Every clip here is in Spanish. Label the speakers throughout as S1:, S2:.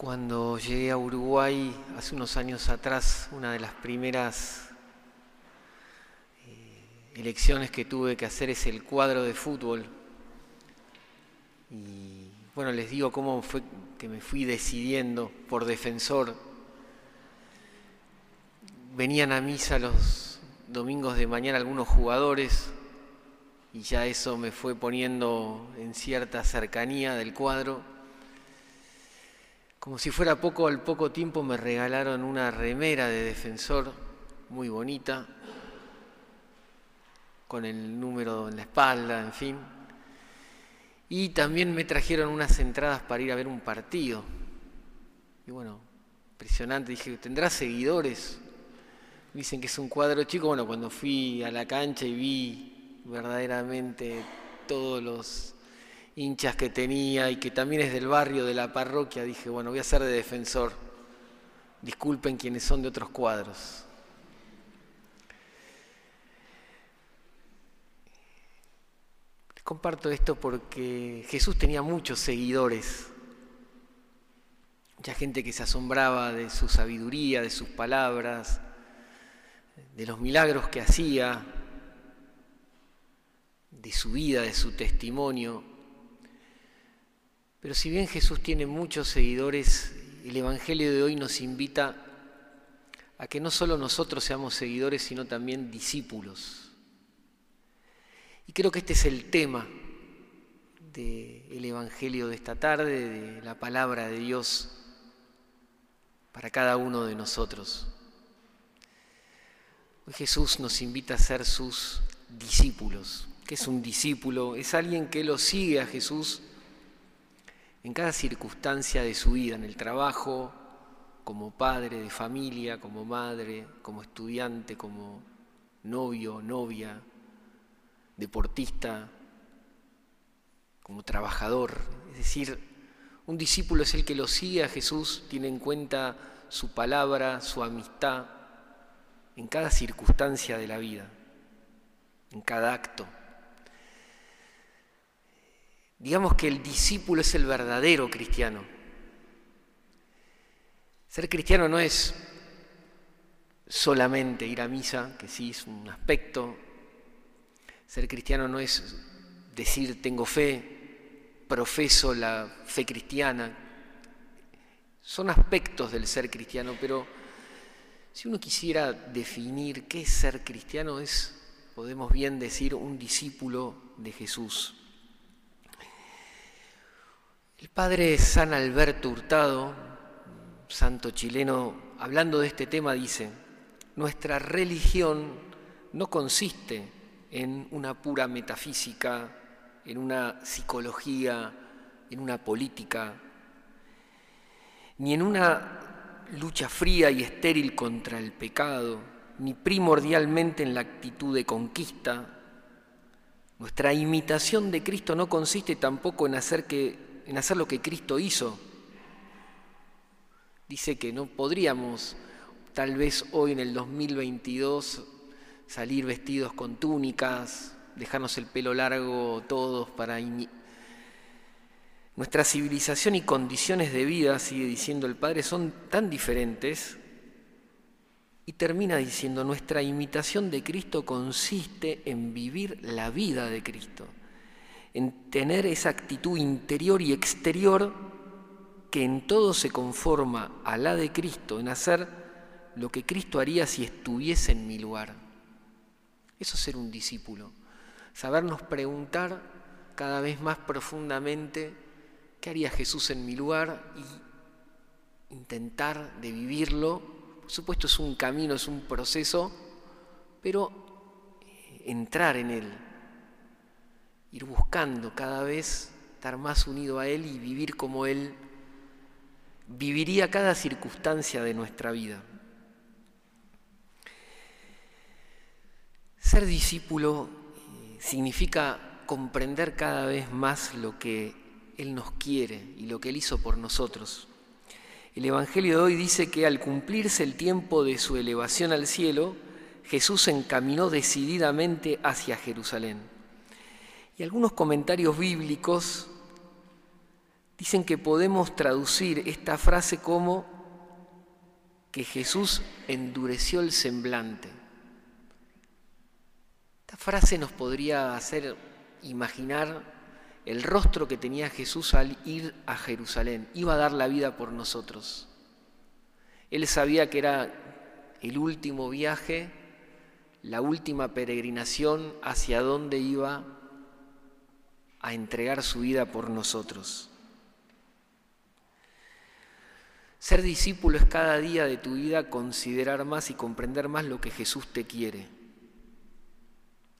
S1: Cuando llegué a Uruguay hace unos años atrás, una de las primeras eh, elecciones que tuve que hacer es el cuadro de fútbol. Y bueno, les digo cómo fue que me fui decidiendo por defensor. Venían a misa los domingos de mañana algunos jugadores y ya eso me fue poniendo en cierta cercanía del cuadro como si fuera poco, al poco tiempo me regalaron una remera de defensor muy bonita, con el número en la espalda, en fin. Y también me trajeron unas entradas para ir a ver un partido. Y bueno, impresionante, dije, ¿tendrá seguidores? Dicen que es un cuadro chico. Bueno, cuando fui a la cancha y vi verdaderamente todos los hinchas que tenía y que también es del barrio, de la parroquia, dije, bueno, voy a ser de defensor. Disculpen quienes son de otros cuadros. Les comparto esto porque Jesús tenía muchos seguidores, mucha gente que se asombraba de su sabiduría, de sus palabras, de los milagros que hacía, de su vida, de su testimonio. Pero si bien Jesús tiene muchos seguidores, el Evangelio de hoy nos invita a que no solo nosotros seamos seguidores, sino también discípulos. Y creo que este es el tema del Evangelio de esta tarde, de la palabra de Dios para cada uno de nosotros. Hoy Jesús nos invita a ser sus discípulos. ¿Qué es un discípulo? Es alguien que lo sigue a Jesús en cada circunstancia de su vida, en el trabajo, como padre de familia, como madre, como estudiante, como novio, novia, deportista, como trabajador. Es decir, un discípulo es el que lo sigue a Jesús, tiene en cuenta su palabra, su amistad, en cada circunstancia de la vida, en cada acto. Digamos que el discípulo es el verdadero cristiano. Ser cristiano no es solamente ir a misa, que sí es un aspecto. Ser cristiano no es decir tengo fe, profeso la fe cristiana. Son aspectos del ser cristiano, pero si uno quisiera definir qué es ser cristiano, es, podemos bien decir, un discípulo de Jesús. El padre San Alberto Hurtado, santo chileno, hablando de este tema, dice, nuestra religión no consiste en una pura metafísica, en una psicología, en una política, ni en una lucha fría y estéril contra el pecado, ni primordialmente en la actitud de conquista. Nuestra imitación de Cristo no consiste tampoco en hacer que en hacer lo que Cristo hizo. Dice que no podríamos, tal vez hoy en el 2022, salir vestidos con túnicas, dejarnos el pelo largo todos para... Nuestra civilización y condiciones de vida, sigue diciendo el Padre, son tan diferentes y termina diciendo, nuestra imitación de Cristo consiste en vivir la vida de Cristo en tener esa actitud interior y exterior que en todo se conforma a la de Cristo, en hacer lo que Cristo haría si estuviese en mi lugar. Eso es ser un discípulo, sabernos preguntar cada vez más profundamente qué haría Jesús en mi lugar y intentar de vivirlo. Por supuesto es un camino, es un proceso, pero entrar en él, ir buscando cada vez estar más unido a Él y vivir como Él viviría cada circunstancia de nuestra vida. Ser discípulo eh, significa comprender cada vez más lo que Él nos quiere y lo que Él hizo por nosotros. El Evangelio de hoy dice que al cumplirse el tiempo de su elevación al cielo, Jesús se encaminó decididamente hacia Jerusalén. Y algunos comentarios bíblicos Dicen que podemos traducir esta frase como que Jesús endureció el semblante. Esta frase nos podría hacer imaginar el rostro que tenía Jesús al ir a Jerusalén. Iba a dar la vida por nosotros. Él sabía que era el último viaje, la última peregrinación hacia donde iba a entregar su vida por nosotros. Ser discípulo es cada día de tu vida considerar más y comprender más lo que Jesús te quiere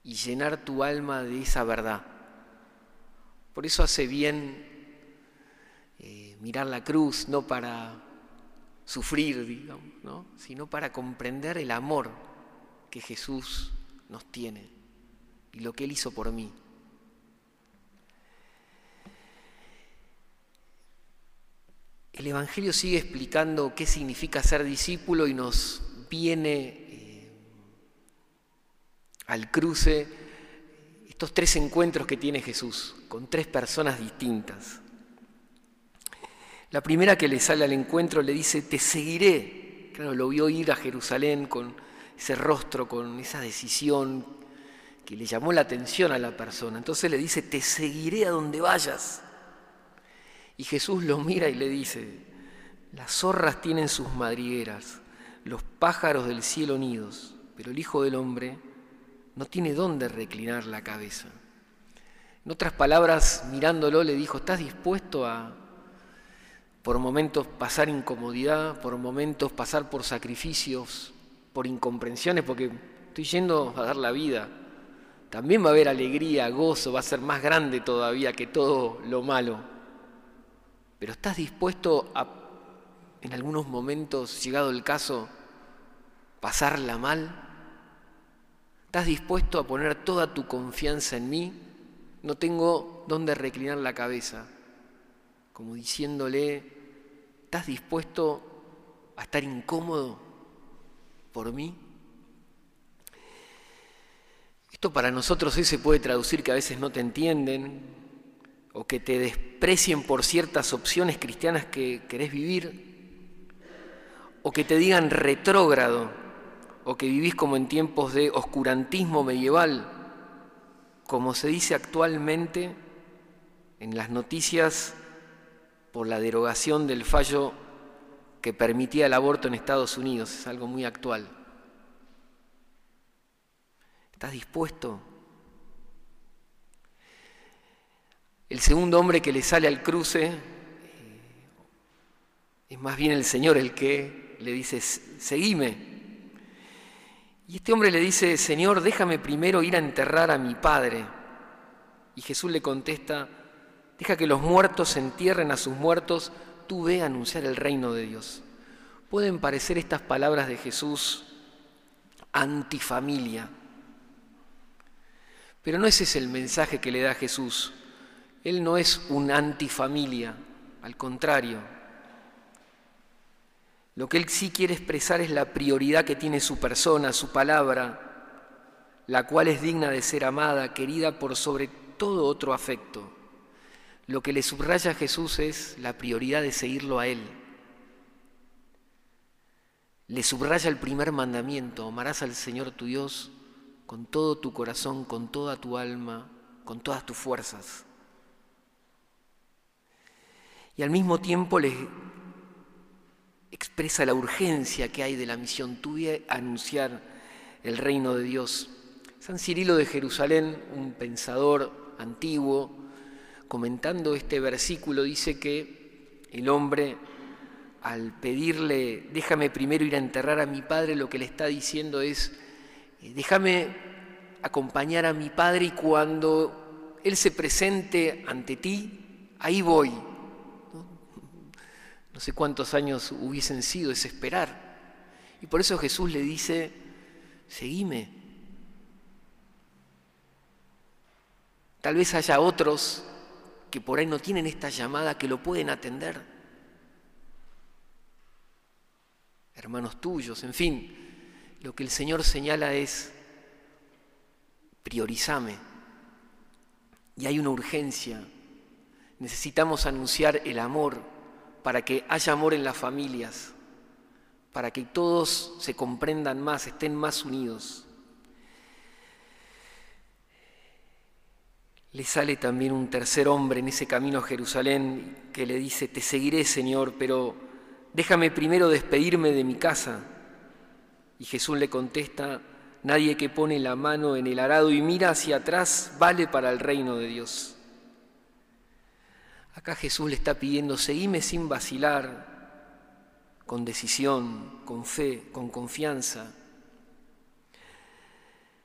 S1: y llenar tu alma de esa verdad. Por eso hace bien eh, mirar la cruz, no para sufrir, digamos, sino para comprender el amor que Jesús nos tiene y lo que Él hizo por mí. El Evangelio sigue explicando qué significa ser discípulo y nos viene eh, al cruce estos tres encuentros que tiene Jesús con tres personas distintas. La primera que le sale al encuentro le dice, te seguiré. Claro, lo vio ir a Jerusalén con ese rostro, con esa decisión que le llamó la atención a la persona. Entonces le dice, te seguiré a donde vayas. Y Jesús lo mira y le dice, las zorras tienen sus madrigueras, los pájaros del cielo nidos, pero el Hijo del Hombre no tiene dónde reclinar la cabeza. En otras palabras, mirándolo, le dijo, ¿estás dispuesto a por momentos pasar incomodidad, por momentos pasar por sacrificios, por incomprensiones, porque estoy yendo a dar la vida? También va a haber alegría, gozo, va a ser más grande todavía que todo lo malo. Pero ¿estás dispuesto a, en algunos momentos, llegado el caso, pasarla mal? ¿Estás dispuesto a poner toda tu confianza en mí? No tengo dónde reclinar la cabeza. Como diciéndole, ¿estás dispuesto a estar incómodo por mí? Esto para nosotros hoy se puede traducir que a veces no te entienden, o que te desprecien por ciertas opciones cristianas que querés vivir, o que te digan retrógrado, o que vivís como en tiempos de oscurantismo medieval, como se dice actualmente en las noticias por la derogación del fallo que permitía el aborto en Estados Unidos, es algo muy actual. ¿Estás dispuesto El segundo hombre que le sale al cruce eh, es más bien el Señor el que le dice, seguime. Y este hombre le dice, Señor, déjame primero ir a enterrar a mi padre. Y Jesús le contesta, deja que los muertos entierren a sus muertos, tú ve a anunciar el reino de Dios. Pueden parecer estas palabras de Jesús antifamilia, pero no ese es el mensaje que le da Jesús. Él no es un antifamilia, al contrario. Lo que Él sí quiere expresar es la prioridad que tiene su persona, su palabra, la cual es digna de ser amada, querida por sobre todo otro afecto. Lo que le subraya a Jesús es la prioridad de seguirlo a Él. Le subraya el primer mandamiento, amarás al Señor tu Dios con todo tu corazón, con toda tu alma, con todas tus fuerzas y al mismo tiempo les expresa la urgencia que hay de la misión tuya anunciar el reino de Dios. San Cirilo de Jerusalén, un pensador antiguo, comentando este versículo, dice que el hombre, al pedirle, déjame primero ir a enterrar a mi padre, lo que le está diciendo es, eh, déjame acompañar a mi padre y cuando él se presente ante ti, ahí voy, no sé cuántos años hubiesen sido, es esperar. Y por eso Jesús le dice, seguime. Tal vez haya otros que por ahí no tienen esta llamada que lo pueden atender. Hermanos tuyos, en fin, lo que el Señor señala es, priorizame. Y hay una urgencia Necesitamos anunciar el amor para que haya amor en las familias, para que todos se comprendan más, estén más unidos. Le sale también un tercer hombre en ese camino a Jerusalén que le dice, te seguiré Señor, pero déjame primero despedirme de mi casa. Y Jesús le contesta, nadie que pone la mano en el arado y mira hacia atrás vale para el reino de Dios. Acá Jesús le está pidiendo, seguime sin vacilar, con decisión, con fe, con confianza.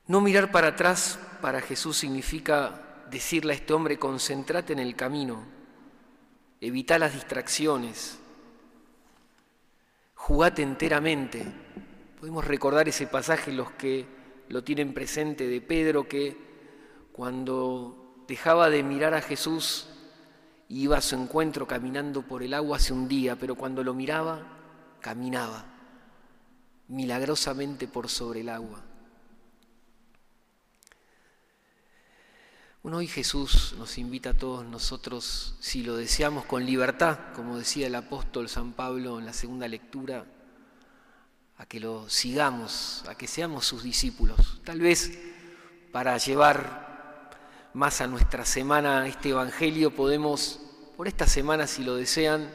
S1: No mirar para atrás para Jesús significa decirle a este hombre, concéntrate en el camino, evita las distracciones, jugate enteramente. Podemos recordar ese pasaje los que lo tienen presente de Pedro que cuando dejaba de mirar a Jesús iba a su encuentro caminando por el agua hace un día, pero cuando lo miraba, caminaba milagrosamente por sobre el agua. Hoy Jesús nos invita a todos nosotros, si lo deseamos con libertad, como decía el apóstol San Pablo en la segunda lectura, a que lo sigamos, a que seamos sus discípulos. Tal vez para llevar más a nuestra semana este Evangelio podemos, por esta semana si lo desean,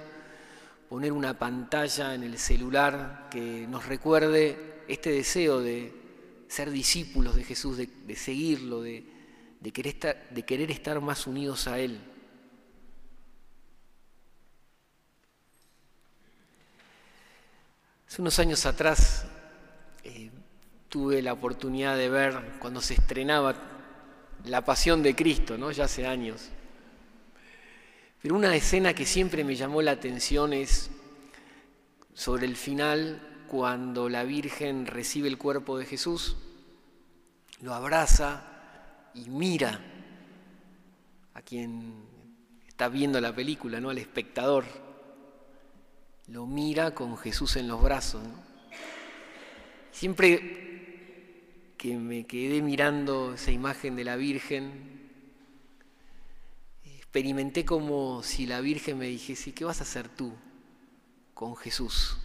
S1: poner una pantalla en el celular que nos recuerde este deseo de ser discípulos de Jesús, de, seguirlo, de de querer, estar, de querer estar más unidos a Él. Hace unos años atrás eh, tuve la oportunidad de ver cuando se estrenaba La Pasión de Cristo, ¿no? ya hace años. Pero una escena que siempre me llamó la atención es sobre el final, cuando la Virgen recibe el cuerpo de Jesús, lo abraza y mira a quien está viendo la película, ¿no? al espectador. Lo mira con Jesús en los brazos. Siempre que me quedé mirando esa imagen de la Virgen, experimenté como si la Virgen me dijese, ¿qué vas a hacer tú con Jesús?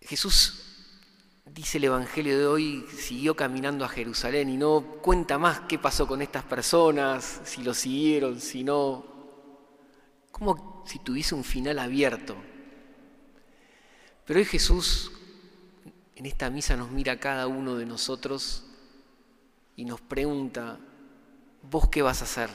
S1: Jesús dice el Evangelio de hoy, siguió caminando a Jerusalén y no cuenta más qué pasó con estas personas, si lo siguieron, si no. Como si tuviese un final abierto. Pero hoy Jesús en esta misa nos mira a cada uno de nosotros y nos pregunta, ¿vos qué vas a hacer?